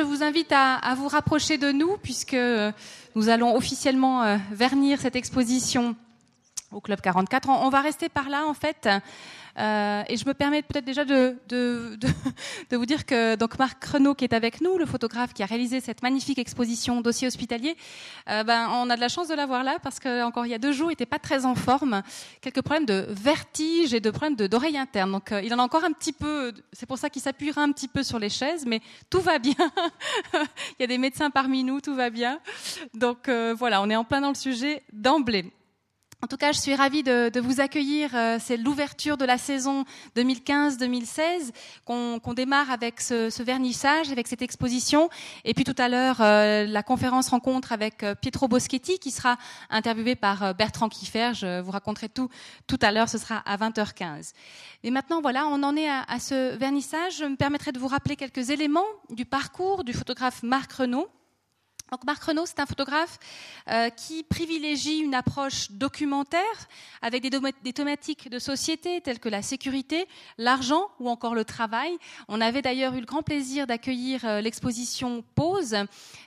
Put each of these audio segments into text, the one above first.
je vous invite à, vous rapprocher de nous puisque nous allons officiellement vernir cette exposition au Club 44. On, va rester par là, en fait. Euh, et je me permets peut-être déjà de, de, de, de, vous dire que donc Marc Renaud, qui est avec nous, le photographe qui a réalisé cette magnifique exposition dossier hospitalier, euh, ben, on a de la chance de l'avoir là parce que encore il y a deux jours, il n'était pas très en forme. Quelques problèmes de vertige et de problèmes d'oreille interne. Donc euh, il en a encore un petit peu. C'est pour ça qu'il s'appuiera un petit peu sur les chaises, mais tout va bien. il y a des médecins parmi nous, tout va bien. Donc euh, voilà, on est en plein dans le sujet d'emblée. En tout cas, je suis ravie de, vous accueillir. Euh, c'est l'ouverture de la saison 2015-2016 qu'on démarre avec ce, vernissage, avec cette exposition. Et puis tout à l'heure, euh, la conférence rencontre avec euh, Pietro Boschetti qui sera interviewé par Bertrand Kiffer. Je vous raconterai tout tout à l'heure. Ce sera à 20h15. Et maintenant, voilà, on en est à, à ce vernissage. Je me permettrai de vous rappeler quelques éléments du parcours du photographe Marc Renaud. Donc Marc Renaud, c'est un photographe euh, qui privilégie une approche documentaire avec des, des, thématiques de société telles que la sécurité, l'argent ou encore le travail. On avait d'ailleurs eu le grand plaisir d'accueillir euh, l'exposition Pause.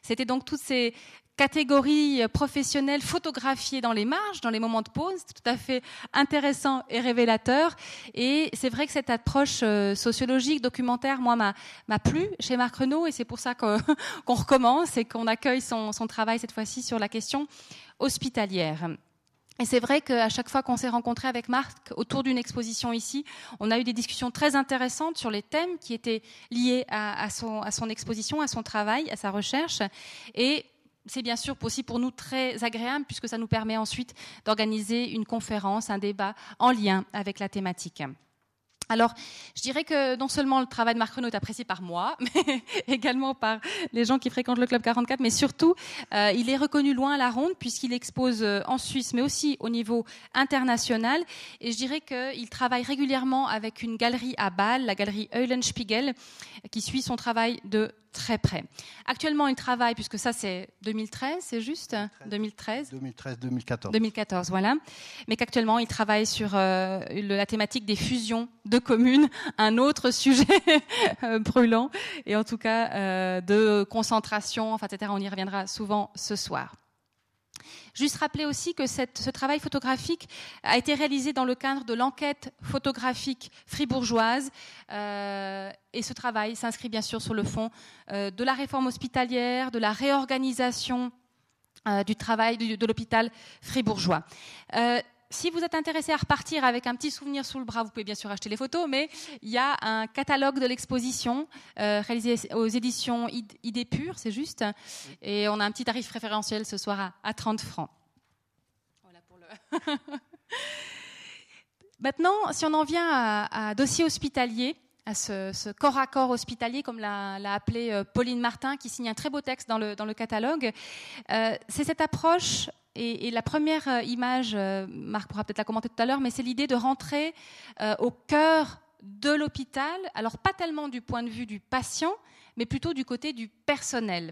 C'était donc toutes ces, catégories professionnelles photographiées dans les marges, dans les moments de pause, tout à fait intéressant et révélateur. Et c'est vrai que cette approche euh, sociologique, documentaire, moi, m'a plu chez Marc Renault, et c'est pour ça qu'on recommence et qu'on accueille son, son travail cette fois-ci sur la question hospitalière. Et c'est vrai qu'à chaque fois qu'on s'est rencontré avec Marc autour d'une exposition ici, on a eu des discussions très intéressantes sur les thèmes qui étaient liés à, à, son, à son exposition, à son travail, à sa recherche. Et c'est bien sûr aussi pour nous très agréable puisque ça nous permet ensuite d'organiser une conférence, un débat en lien avec la thématique. Alors, je dirais que non seulement le travail de Marc Renaud est apprécié par moi, mais également par les gens qui fréquentent le Club 44, mais surtout, euh, il est reconnu loin à la ronde puisqu'il expose euh, en Suisse, mais aussi au niveau international. Et je dirais qu'il travaille régulièrement avec une galerie à Bâle, la galerie Eulenspiegel, qui suit son travail de très près. Actuellement, il travaille, puisque ça c'est 2013, c'est juste 2013 2013-2014. 2014, voilà. Mais qu'actuellement, il travaille sur euh, la thématique des fusions de communes, un autre sujet euh, brûlant, et en tout cas euh, de concentration, enfin, etc. On y reviendra souvent ce soir. Juste rappeler aussi que ce travail photographique a été réalisé dans le cadre de l'enquête photographique fribourgeoise euh, et ce travail s'inscrit bien sûr sur le fond euh, de la réforme hospitalière, de la réorganisation euh, du travail de l'hôpital fribourgeois. Si vous êtes intéressé à repartir avec un petit souvenir sous le bras, vous pouvez bien sûr acheter les photos, mais il y a un catalogue de l'exposition euh, réalisé aux éditions ID Pure, c'est juste, et on a un petit tarif préférentiel ce soir à, à 30 francs. Voilà pour le. Maintenant, si on en vient à, dossier hospitalier, à ce, ce, corps à corps hospitalier, comme l'a appelé euh, Pauline Martin, qui signe un très beau texte dans le, dans le catalogue. Euh, c'est cette approche et, la première euh, image, euh, Marc pourra peut-être la commenter tout à l'heure, mais c'est l'idée de rentrer euh, au cœur de l'hôpital, alors pas tellement du point de vue du patient, mais plutôt du côté du personnel.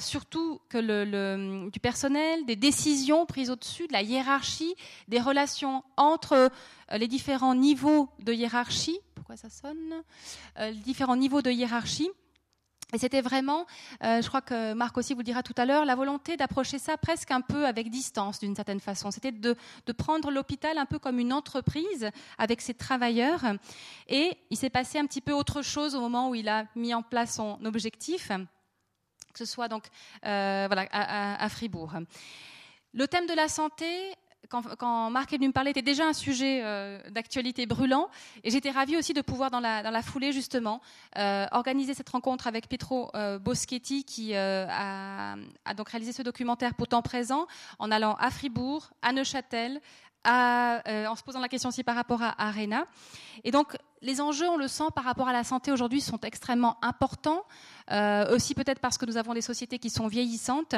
Surtout que du personnel, des décisions prises au-dessus, de la hiérarchie, des relations entre les différents niveaux de hiérarchie. Pourquoi ça sonne? Les différents niveaux de hiérarchie et c'était vraiment, euh, je crois que Marc aussi vous le dira tout à l'heure, la volonté d'approcher ça presque un peu avec distance d'une certaine façon. C'était de, prendre l'hôpital un peu comme une entreprise avec ses travailleurs. Et il s'est passé un petit peu autre chose au moment où il a mis en place son objectif, que ce soit donc euh, voilà, à Fribourg. Le thème de la santé quand, quand, Marc est venu me parler, était déjà un sujet euh, d'actualité brûlant. Et j'étais ravie aussi de pouvoir, dans la, dans la foulée justement, euh, organiser cette rencontre avec Pietro euh, Boschetti, qui euh, a, a, donc réalisé ce documentaire pour temps présent, en allant à Fribourg, à Neuchâtel, à, euh, en se posant la question aussi par rapport à Arena. Et donc, les enjeux, on le sent par rapport à la santé aujourd'hui, sont extrêmement importants. Aussi peut-être parce que nous avons des sociétés qui sont vieillissantes.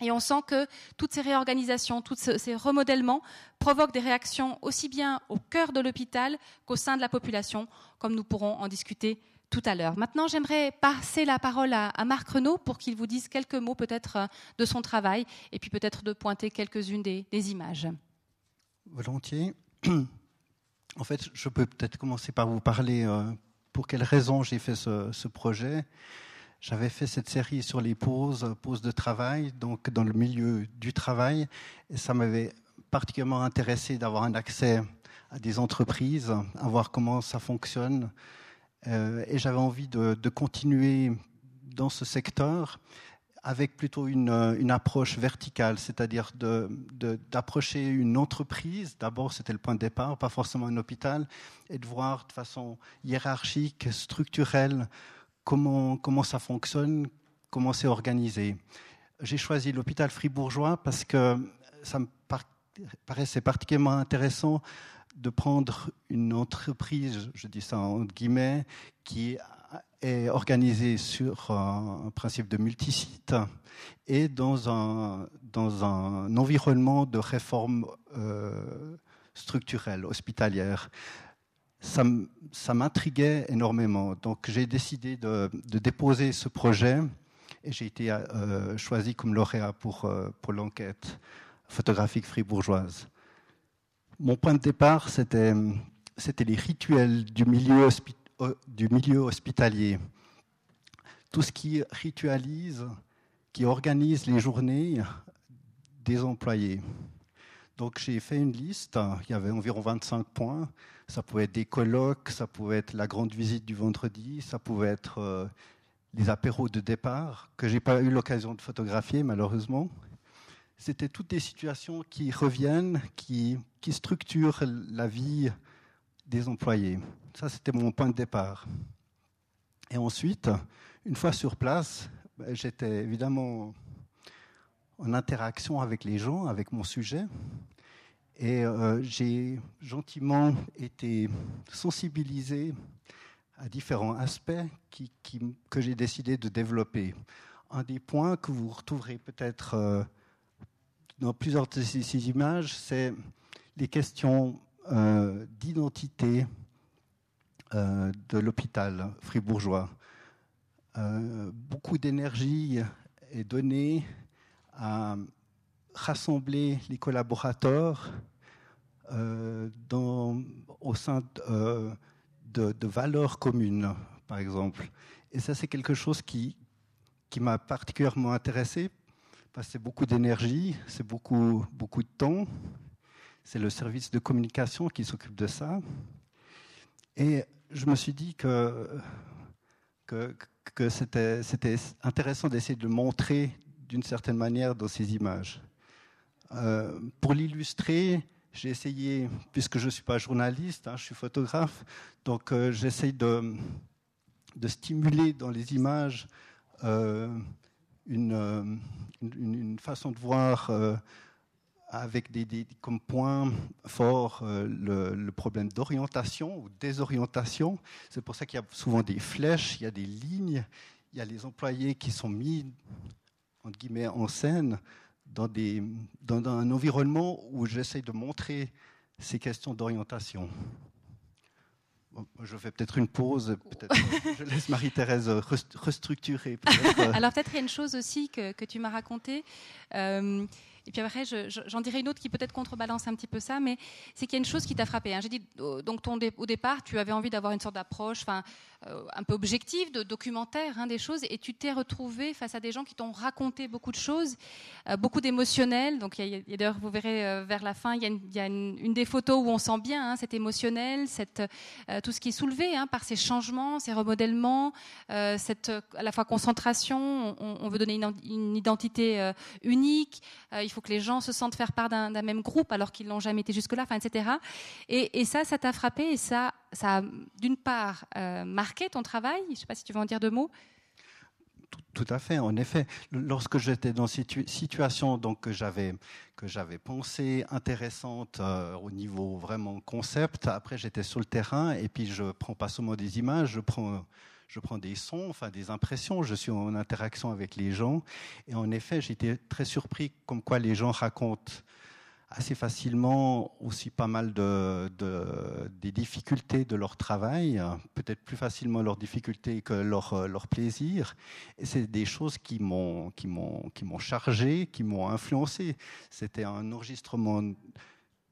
Et on sent que toutes ces réorganisations, tous ces remodèlements provoquent des réactions aussi bien au cœur de l'hôpital qu'au sein de la population, comme nous pourrons en discuter tout à l'heure. Maintenant, j'aimerais passer la parole à, Marc Renaud pour qu'il vous dise quelques mots peut-être de son travail et puis peut-être de pointer quelques-unes des, images. Volontiers. En fait, je peux peut-être commencer par vous parler euh, pour quelles raisons j'ai fait ce projet. J'avais fait cette série sur les pauses, pauses de travail, donc dans le milieu du travail, et ça m'avait particulièrement intéressé d'avoir un accès à des entreprises, à voir comment ça fonctionne. Euh, et j'avais envie de, continuer dans ce secteur avec plutôt une, approche verticale, c'est-à-dire d'approcher une entreprise, d'abord c'était le point de départ, pas forcément un hôpital, et de voir de façon hiérarchique, structurelle, comment, ça fonctionne, comment c'est organisé? J'ai choisi l'hôpital fribourgeois parce que ça me paraissait particulièrement intéressant de prendre une entreprise, je dis ça en guillemets, qui est organisée sur un principe de multisite et dans un, dans un environnement de réforme euh, structurelle, hospitalière. Ça, m'intriguait énormément. Donc j'ai décidé de, déposer ce projet et j'ai été euh, choisi comme lauréat pour, euh, pour l'enquête photographique fribourgeoise mon point de départ, c'était, les rituels euh, du milieu hospitalier. Tout ce qui ritualise, qui organise les journées des employés. Donc j'ai fait une liste, il y avait environ 25 points. Ça pouvait être des colloques, ça pouvait être la grande visite du vendredi, ça pouvait être euh, les apéros de départ, que je n'ai pas eu l'occasion de photographier malheureusement c'était toutes des situations qui reviennent, qui, structurent la vie des employés. Ça, c'était mon point de départ. Et ensuite, une fois sur place, ben, j'étais évidemment en interaction avec les gens, avec mon sujet. Et euh, j'ai gentiment été sensibilisé à différents aspects que j'ai décidé de développer. Un des points que vous retrouverez peut-être euh, dans plusieurs de ces images, c'est les questions euh, d'identité de l'hôpital fribourgeois. Beaucoup d'énergie est donnée à rassembler les collaborateurs dans, au sein de, de, valeurs communes, par exemple. Et ça, c'est quelque chose qui, m'a particulièrement intéressé c'est beaucoup d'énergie, c'est beaucoup, de temps. C'est le service de communication qui s'occupe de ça. Et je me suis dit que, que, que c'était intéressant d'essayer de le montrer d'une certaine manière dans ces images. Euh, pour l'illustrer, j'ai essayé, puisque je ne suis pas journaliste, hein, je suis photographe, donc euh, j'essaye de, stimuler dans les images euh, euh, une, façon de voir avec des, comme point fort euh, le, problème d'orientation ou désorientation. C'est pour ça qu'il y a souvent des flèches, il y a des lignes, il y a les employés qui sont mis entre guillemets, en scène dans, des, dans un environnement où j'essaie de montrer ces questions d'orientation je fais peut-être une pause, peut-être je laisse Marie-Thérèse restructurer. Alors peut-être il y a une chose aussi que, que tu m'as racontée. Euh, et puis après, j'en dirai une autre qui peut-être contrebalance un petit peu ça, mais c'est qu'il y a une chose qui t'a frappé. Hein. J'ai dit, donc ton au départ, tu avais envie d'avoir une sorte d'approche, enfin, un peu objective, de documentaire hein, des choses, et tu t'es retrouvé face à des gens qui t'ont raconté beaucoup de choses, euh, beaucoup d'émotionnel. Donc, il y a, d'ailleurs, vous verrez euh, vers la fin, il y a, une, y a des photos où on sent bien hein, cet émotionnel, tout ce qui est soulevé hein, par ces changements, ces remodèlements, cette à la fois concentration. On, veut donner une, identité unique. il faut que les gens se sentent faire part d'un même groupe alors qu'ils n'ont jamais été jusque-là, etc. Et, et ça, ça t'a frappé et ça, ça a d'une part euh, marqué ton travail. Je ne sais pas si tu veux en dire deux mots. Tout, à fait, en effet. Lorsque j'étais dans cette situation donc, que j'avais que j'avais pensé intéressante euh, au niveau vraiment concept, après j'étais sur le terrain et puis je prends pas seulement des images, je prends je prends des sons, enfin des impressions, je suis en interaction avec les gens. Et en effet, j'étais très surpris comme quoi les gens racontent assez facilement aussi pas mal de, des difficultés de leur travail, peut-être plus facilement leurs difficultés que leur, leur plaisir. Et c'est des choses qui m'ont, qui m'ont, qui m'ont chargé, qui m'ont influencé. C'était un enregistrement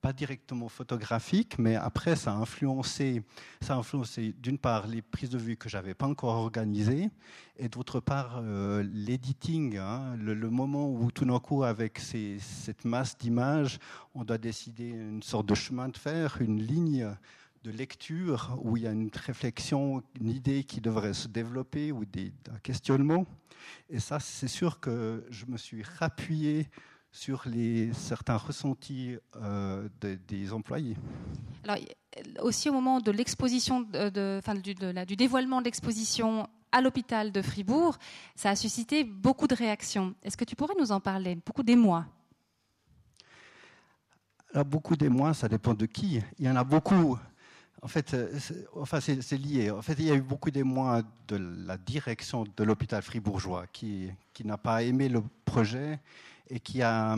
pas directement photographique, mais après, ça a influencé, influencé d'une part les prises de vue que j'avais pas encore organisées, et d'autre part euh, l'editing, hein, le, moment où tout d'un coup, avec cette masse d'images, on doit décider une sorte de chemin de fer, une ligne de lecture où il y a une réflexion, une idée qui devrait se développer ou des, un questionnement. Et ça, c'est sûr que je me suis rappuyé sur les, certains ressentis euh, des employés. Alors, aussi au moment de l'exposition, de, enfin, du, du dévoilement de l'exposition à l'hôpital de Fribourg, ça a suscité beaucoup de réactions. Est-ce que tu pourrais nous en parler? Beaucoup d'émoi Alors, beaucoup d'émoi, ça dépend de qui. Il y en a beaucoup. En fait, enfin, c'est lié. En fait, il y a eu beaucoup d'émoi de la direction de l'hôpital fribourgeois qui, n'a pas aimé le projet et qui a,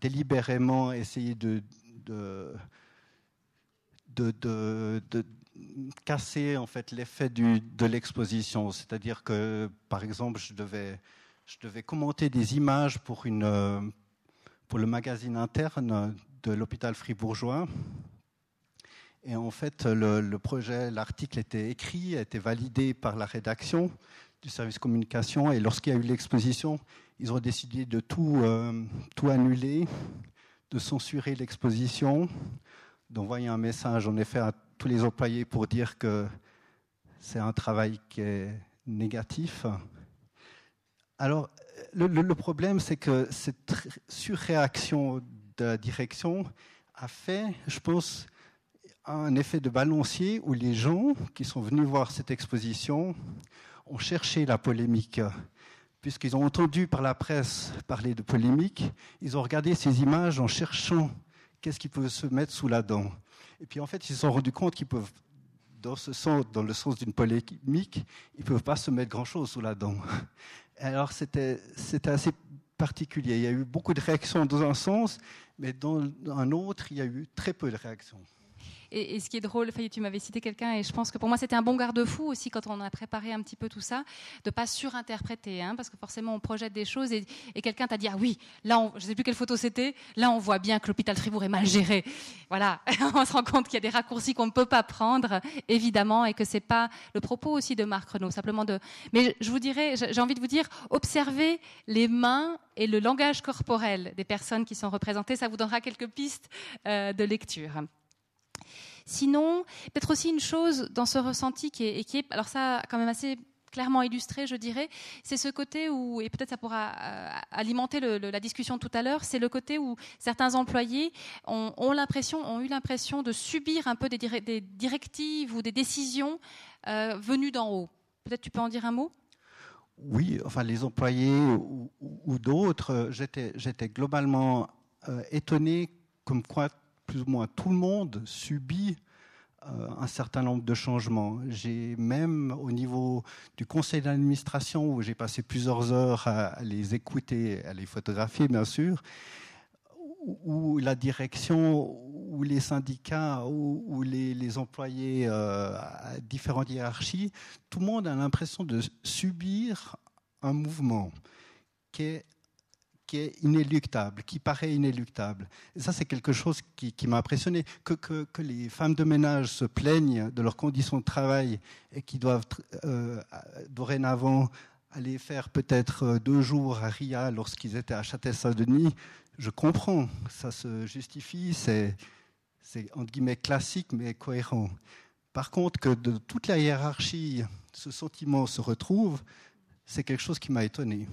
délibérément essayé de, casser en fait l'effet de l'exposition. C'est-à-dire que, par exemple, je devais, commenter des images pour le magazine interne de l'hôpital fribourgeois. Et en fait, le, projet, l'article était écrit, a été validé par la rédaction du service communication. Et lorsqu'il y a eu l'exposition, ils ont décidé de tout, euh, annuler, de censurer l'exposition, d'envoyer un message en effet à tous les employés pour dire que c'est un travail qui est négatif. Alors, le problème, c'est que cette surréaction de la direction a fait, je pense, un effet de balancier où les gens qui sont venus voir cette exposition ont cherché la polémique. Puisqu'ils ont entendu par la presse parler de polémique, ils ont regardé ces images en cherchant qu'est-ce qui peut se mettre sous la dent. Et puis en fait, ils se sont rendus compte qu'ils peuvent, dans, le sens d'une polémique, ils peuvent pas se mettre grand-chose sous la dent. Alors c'était assez particulier. Il y a eu beaucoup de réactions dans un sens, mais dans un autre, il y a eu très peu de réactions. Et, ce qui est drôle, tu m'avais cité quelqu'un, et je pense que pour moi c'était un bon garde-fou aussi quand on a préparé un petit peu tout ça, de pas surinterpréter, hein, parce que forcément on projette des choses et, quelqu'un t'a dit ah oui, là on, je sais plus quelle photo c'était, là on voit bien que l'hôpital Fribourg est mal géré. Voilà, on se rend compte qu'il y a des raccourcis qu'on ne peut pas prendre, évidemment, et que c'est pas le propos aussi de Marc Renault, simplement de. Mais je vous j'ai envie de vous dire, observez les mains et le langage corporel des personnes qui sont représentées, ça vous donnera quelques pistes euh, de lecture. Sinon, peut-être aussi une chose dans ce ressenti qui est, et qui est, alors ça, quand même assez clairement illustré, je dirais, c'est ce côté où, et peut-être ça pourra euh, alimenter la discussion tout à l'heure, c'est le côté où certains employés ont, l'impression, ont eu l'impression de subir un peu des, directives ou des décisions euh, venues d'en haut. Peut-être tu peux en dire un mot? Oui, enfin les employés ou, d'autres, j'étais, globalement euh, étonné comme quoi plus ou moins tout le monde subit euh, un certain nombre de changements. J'ai même au niveau du conseil d'administration, où j'ai passé plusieurs heures à, les écouter, à les photographier bien sûr, où la direction, où les syndicats, où, les, employés euh, à différentes hiérarchies, tout le monde a l'impression de subir un mouvement qui est qui est inéluctable, qui paraît inéluctable. Et ça, c'est quelque chose qui, m'a impressionné. Que, les femmes de ménage se plaignent de leurs conditions de travail et qui doivent euh, dorénavant aller faire peut-être euh, deux jours à Ria lorsqu'ils étaient à Châtel-Saint-Denis, je comprends, ça se justifie, c'est, c'est entre guillemets classique mais cohérent. Par contre, que de toute la hiérarchie, ce sentiment se retrouve, c'est quelque chose qui m'a étonné.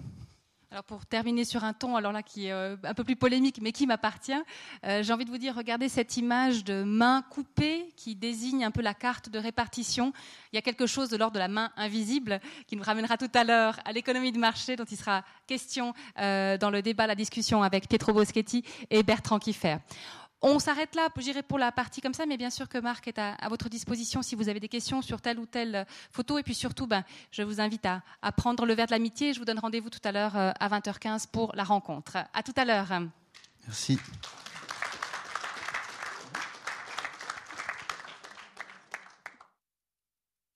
Alors pour terminer sur un ton, alors là qui est euh, un peu plus polémique, mais qui m'appartient, euh, j'ai envie de vous dire, regardez cette image de main coupée qui désigne un peu la carte de répartition. Il y a quelque chose de l'ordre de la main invisible qui nous ramènera tout à l'heure à l'économie de marché, dont il sera question euh, dans le débat, la discussion avec Pietro Boschetti et Bertrand Kiffer. On s'arrête là, j'irai pour la partie comme ça, mais bien sûr que Marc est à, votre disposition si vous avez des questions sur telle ou telle photo. Et puis surtout, ben, je vous invite à, prendre le verre de l'amitié. Je vous donne rendez-vous tout à l'heure euh, à 20h15 pour la rencontre. À tout à l'heure. Merci.